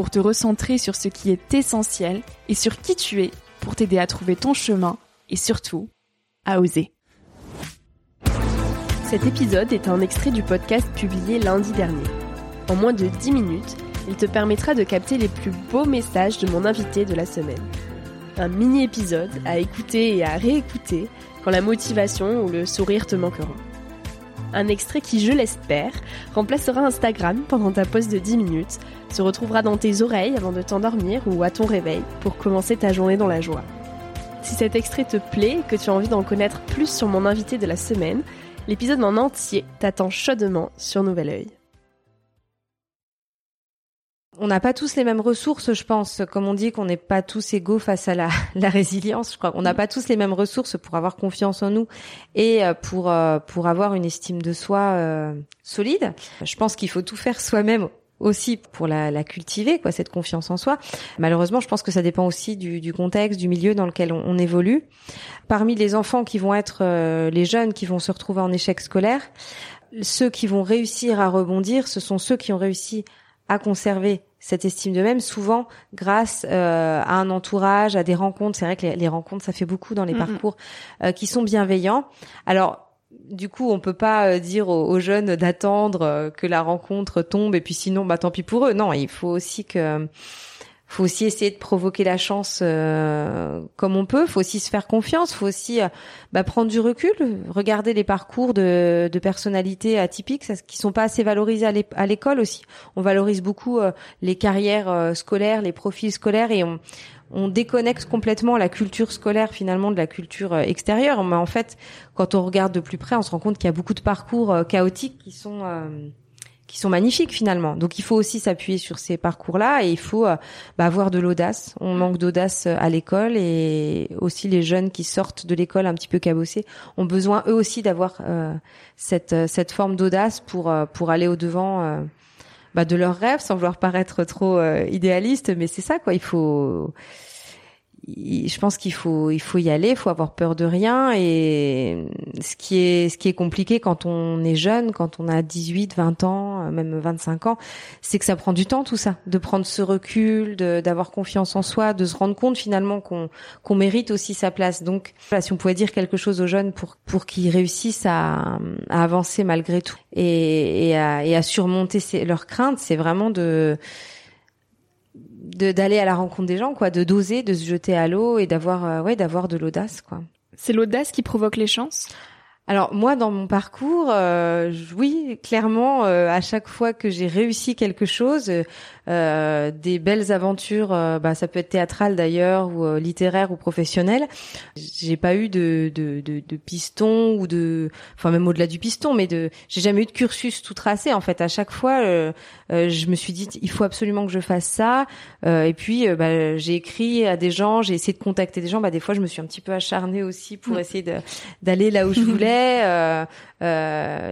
pour te recentrer sur ce qui est essentiel et sur qui tu es pour t'aider à trouver ton chemin et surtout à oser. Cet épisode est un extrait du podcast publié lundi dernier. En moins de 10 minutes, il te permettra de capter les plus beaux messages de mon invité de la semaine. Un mini-épisode à écouter et à réécouter quand la motivation ou le sourire te manqueront. Un extrait qui, je l'espère, remplacera Instagram pendant ta pause de 10 minutes, se retrouvera dans tes oreilles avant de t'endormir ou à ton réveil pour commencer ta journée dans la joie. Si cet extrait te plaît et que tu as envie d'en connaître plus sur mon invité de la semaine, l'épisode en entier t'attend chaudement sur Nouvel Oeil on n'a pas tous les mêmes ressources, je pense. Comme on dit qu'on n'est pas tous égaux face à la, la résilience, je crois. On n'a pas tous les mêmes ressources pour avoir confiance en nous et euh, pour euh, pour avoir une estime de soi euh, solide. Je pense qu'il faut tout faire soi-même aussi pour la, la, cultiver, quoi, cette confiance en soi. Malheureusement, je pense que ça dépend aussi du, du contexte, du milieu dans lequel on, on, évolue. Parmi les enfants qui vont être les jeunes qui vont se retrouver en échec scolaire, ceux qui vont réussir à rebondir, ce sont ceux qui ont réussi à conserver cette estime de même, souvent grâce euh, à un entourage, à des rencontres. C'est vrai que les, rencontres, ça fait beaucoup dans les parcours euh, qui sont bienveillants. Alors du coup, on peut pas euh, dire aux, jeunes d'attendre que la rencontre tombe et puis sinon, bah tant pis pour eux. Non, il faut aussi que faut aussi essayer de provoquer la chance euh, comme on peut. Faut aussi se faire confiance. Faut aussi euh, bah, prendre du recul, regarder les parcours de, de personnalités atypiques, qui sont pas assez valorisés à l'école aussi. On valorise beaucoup euh, les carrières scolaires, les profils scolaires, et on, on déconnecte complètement la culture scolaire finalement de la culture extérieure. Mais en fait, quand on regarde de plus près, on se rend compte qu'il y a beaucoup de parcours chaotiques qui sont qui sont magnifiques finalement. Donc il faut aussi s'appuyer sur ces parcours-là et il faut euh, bah, avoir de l'audace. On manque d'audace euh, à l'école et aussi les jeunes qui sortent de l'école un petit peu cabossés ont besoin eux aussi d'avoir euh, cette cette forme d'audace pour pour aller au devant bah, de leurs rêves sans vouloir paraître trop idéaliste, mais c'est ça quoi. Il faut je pense qu'il faut il faut y aller, il faut avoir peur de rien et ce qui est ce qui est compliqué quand on est jeune, quand on a 18, 20 ans, même 25 ans, c'est que ça prend du temps tout ça, de prendre ce recul, d'avoir confiance en soi, de se rendre compte finalement qu'on qu'on mérite aussi sa place. Donc si on pouvait dire quelque chose aux jeunes pour pour qu'ils réussissent à, à avancer malgré tout et, et, à, et à surmonter leurs craintes, c'est vraiment de d'aller à la rencontre des gens, quoi, de doser, de se jeter à l'eau et d'avoir, ouais, d'avoir de l'audace, quoi. C'est l'audace qui provoque les chances? Alors moi, dans mon parcours, euh, oui, clairement, euh, à chaque fois que j'ai réussi quelque chose, euh, des belles aventures, euh, bah, ça peut être théâtral d'ailleurs, ou euh, littéraire ou professionnel, j'ai pas eu de, de, de, de, piston ou de, enfin même au-delà du piston, mais de, j'ai jamais eu de cursus tout tracé. En fait, à chaque fois, je me suis dit, il faut absolument que je fasse ça. et puis, bah, j'ai écrit à des gens, j'ai essayé de contacter des gens. Bah, des fois, je me suis un petit peu acharnée aussi pour essayer d'aller là où je voulais.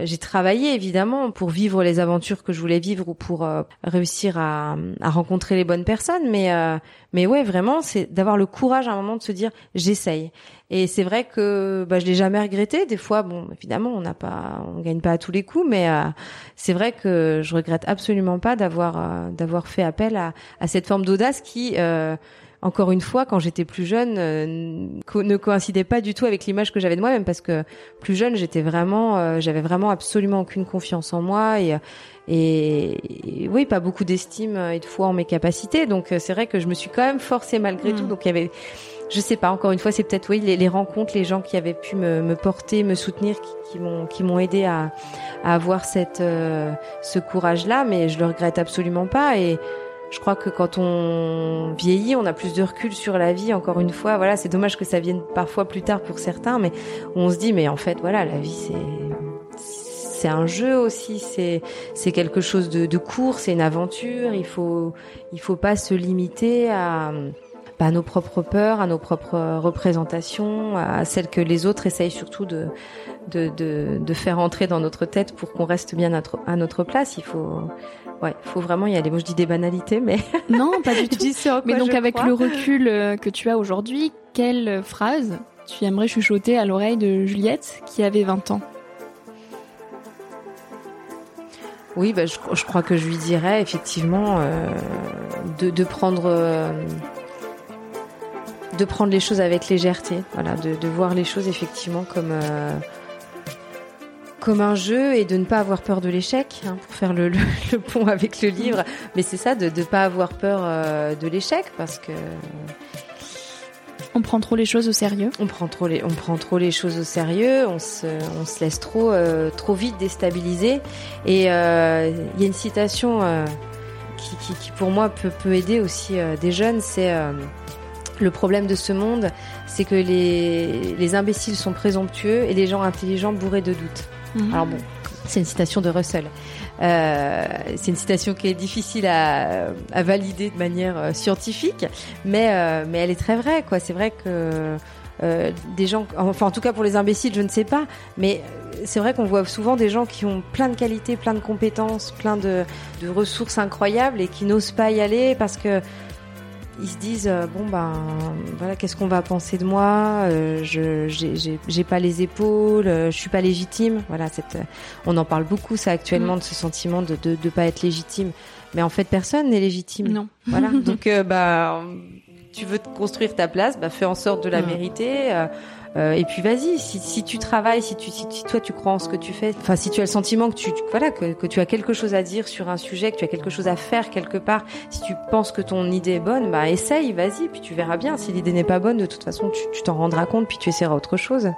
J'ai travaillé évidemment pour vivre les aventures que je voulais vivre ou pour réussir à, à, rencontrer les bonnes personnes. Mais mais ouais, vraiment, c'est d'avoir le courage à un moment de se dire j'essaye. Et c'est vrai que bah, je l'ai jamais regretté. Des fois, bon, évidemment, on n'a pas, on gagne pas à tous les coups, mais c'est vrai que je regrette absolument pas d'avoir d'avoir fait appel à, à cette forme d'audace qui encore une fois, quand j'étais plus jeune, euh, ne coïncidait pas du tout avec l'image que j'avais de moi-même parce que plus jeune, j'étais vraiment, euh, j'avais vraiment absolument aucune confiance en moi et, et, oui, pas beaucoup d'estime et de foi en mes capacités. Donc euh, c'est vrai que je me suis quand même forcée malgré tout. Mm. Donc il y avait, je sais pas, encore une fois, c'est peut-être oui les, les, rencontres, les gens qui avaient pu me, me porter, me soutenir, qui, m'ont qui m'ont aidé à, à avoir cette ce courage-là, mais je le regrette absolument pas et je crois que quand on vieillit, on a plus de recul sur la vie. Encore une fois, voilà, c'est dommage que ça vienne parfois plus tard pour certains, mais on se dit, mais en fait, voilà, la vie, c'est c'est un jeu aussi, c'est c'est quelque chose de, court, c'est une aventure. Il faut il faut pas se limiter à bah, à nos propres peurs, à nos propres représentations, à celles que les autres essayent surtout de de, de, de faire entrer dans notre tête pour qu'on reste bien à notre, à notre place. Il faut Ouais, faut vraiment y aller. Moi, je dis des banalités, mais non, pas du tout. mais donc, avec le recul euh, que tu as aujourd'hui, quelle phrase tu aimerais chuchoter à l'oreille de Juliette qui avait 20 ans? Oui, bah, je, je, crois que je lui dirais effectivement euh, de, de, prendre euh, de prendre les choses avec légèreté. Voilà, de, de voir les choses effectivement comme euh, comme un jeu et de ne pas avoir peur de l'échec, hein, pour faire le, le, pont avec le livre. Mais c'est ça, de ne pas avoir peur euh, de l'échec, parce que on prend trop les choses au sérieux. On prend trop les, on prend trop les choses au sérieux. On se, on se laisse trop, euh, trop vite déstabiliser. Et il y a une citation qui, qui, qui, pour moi peut, peut aider aussi des jeunes. C'est le problème de ce monde, c'est que les, les imbéciles sont présomptueux et les gens intelligents bourrés de doutes. Mhm. Alors bon, c'est une citation de Russell. Euh, c'est une citation qui est difficile à, à valider de manière euh, scientifique, mais euh, mais elle est très vraie. Quoi, c'est vrai que euh, des gens, enfin en tout cas pour les imbéciles, je ne sais pas, mais c'est vrai qu'on voit souvent des gens qui ont plein de qualités, plein de compétences, plein de, de ressources incroyables et qui n'osent pas y aller parce que ils se disent euh, bon ben voilà qu'est-ce qu'on va penser de moi euh, je j'ai pas les épaules euh, je suis pas légitime. Voilà cette on en parle beaucoup ça actuellement mm. de ce sentiment de, de de pas être légitime. Mais en fait personne n'est légitime. Non. Voilà. Donc bah tu veux te construire ta place bah fais en sorte de la mm. mériter euh, et puis vas-y, si, si, tu travailles, si, tu, si, toi tu crois en ce que tu fais, enfin si tu as le sentiment que tu, voilà que, que, tu as quelque chose à dire sur un sujet, que tu as quelque chose à faire quelque part, si tu penses que ton idée est bonne, bah essaye, vas-y, puis tu verras bien. Si l'idée n'est pas bonne, de toute façon tu t'en rendras compte, puis tu essaieras autre chose.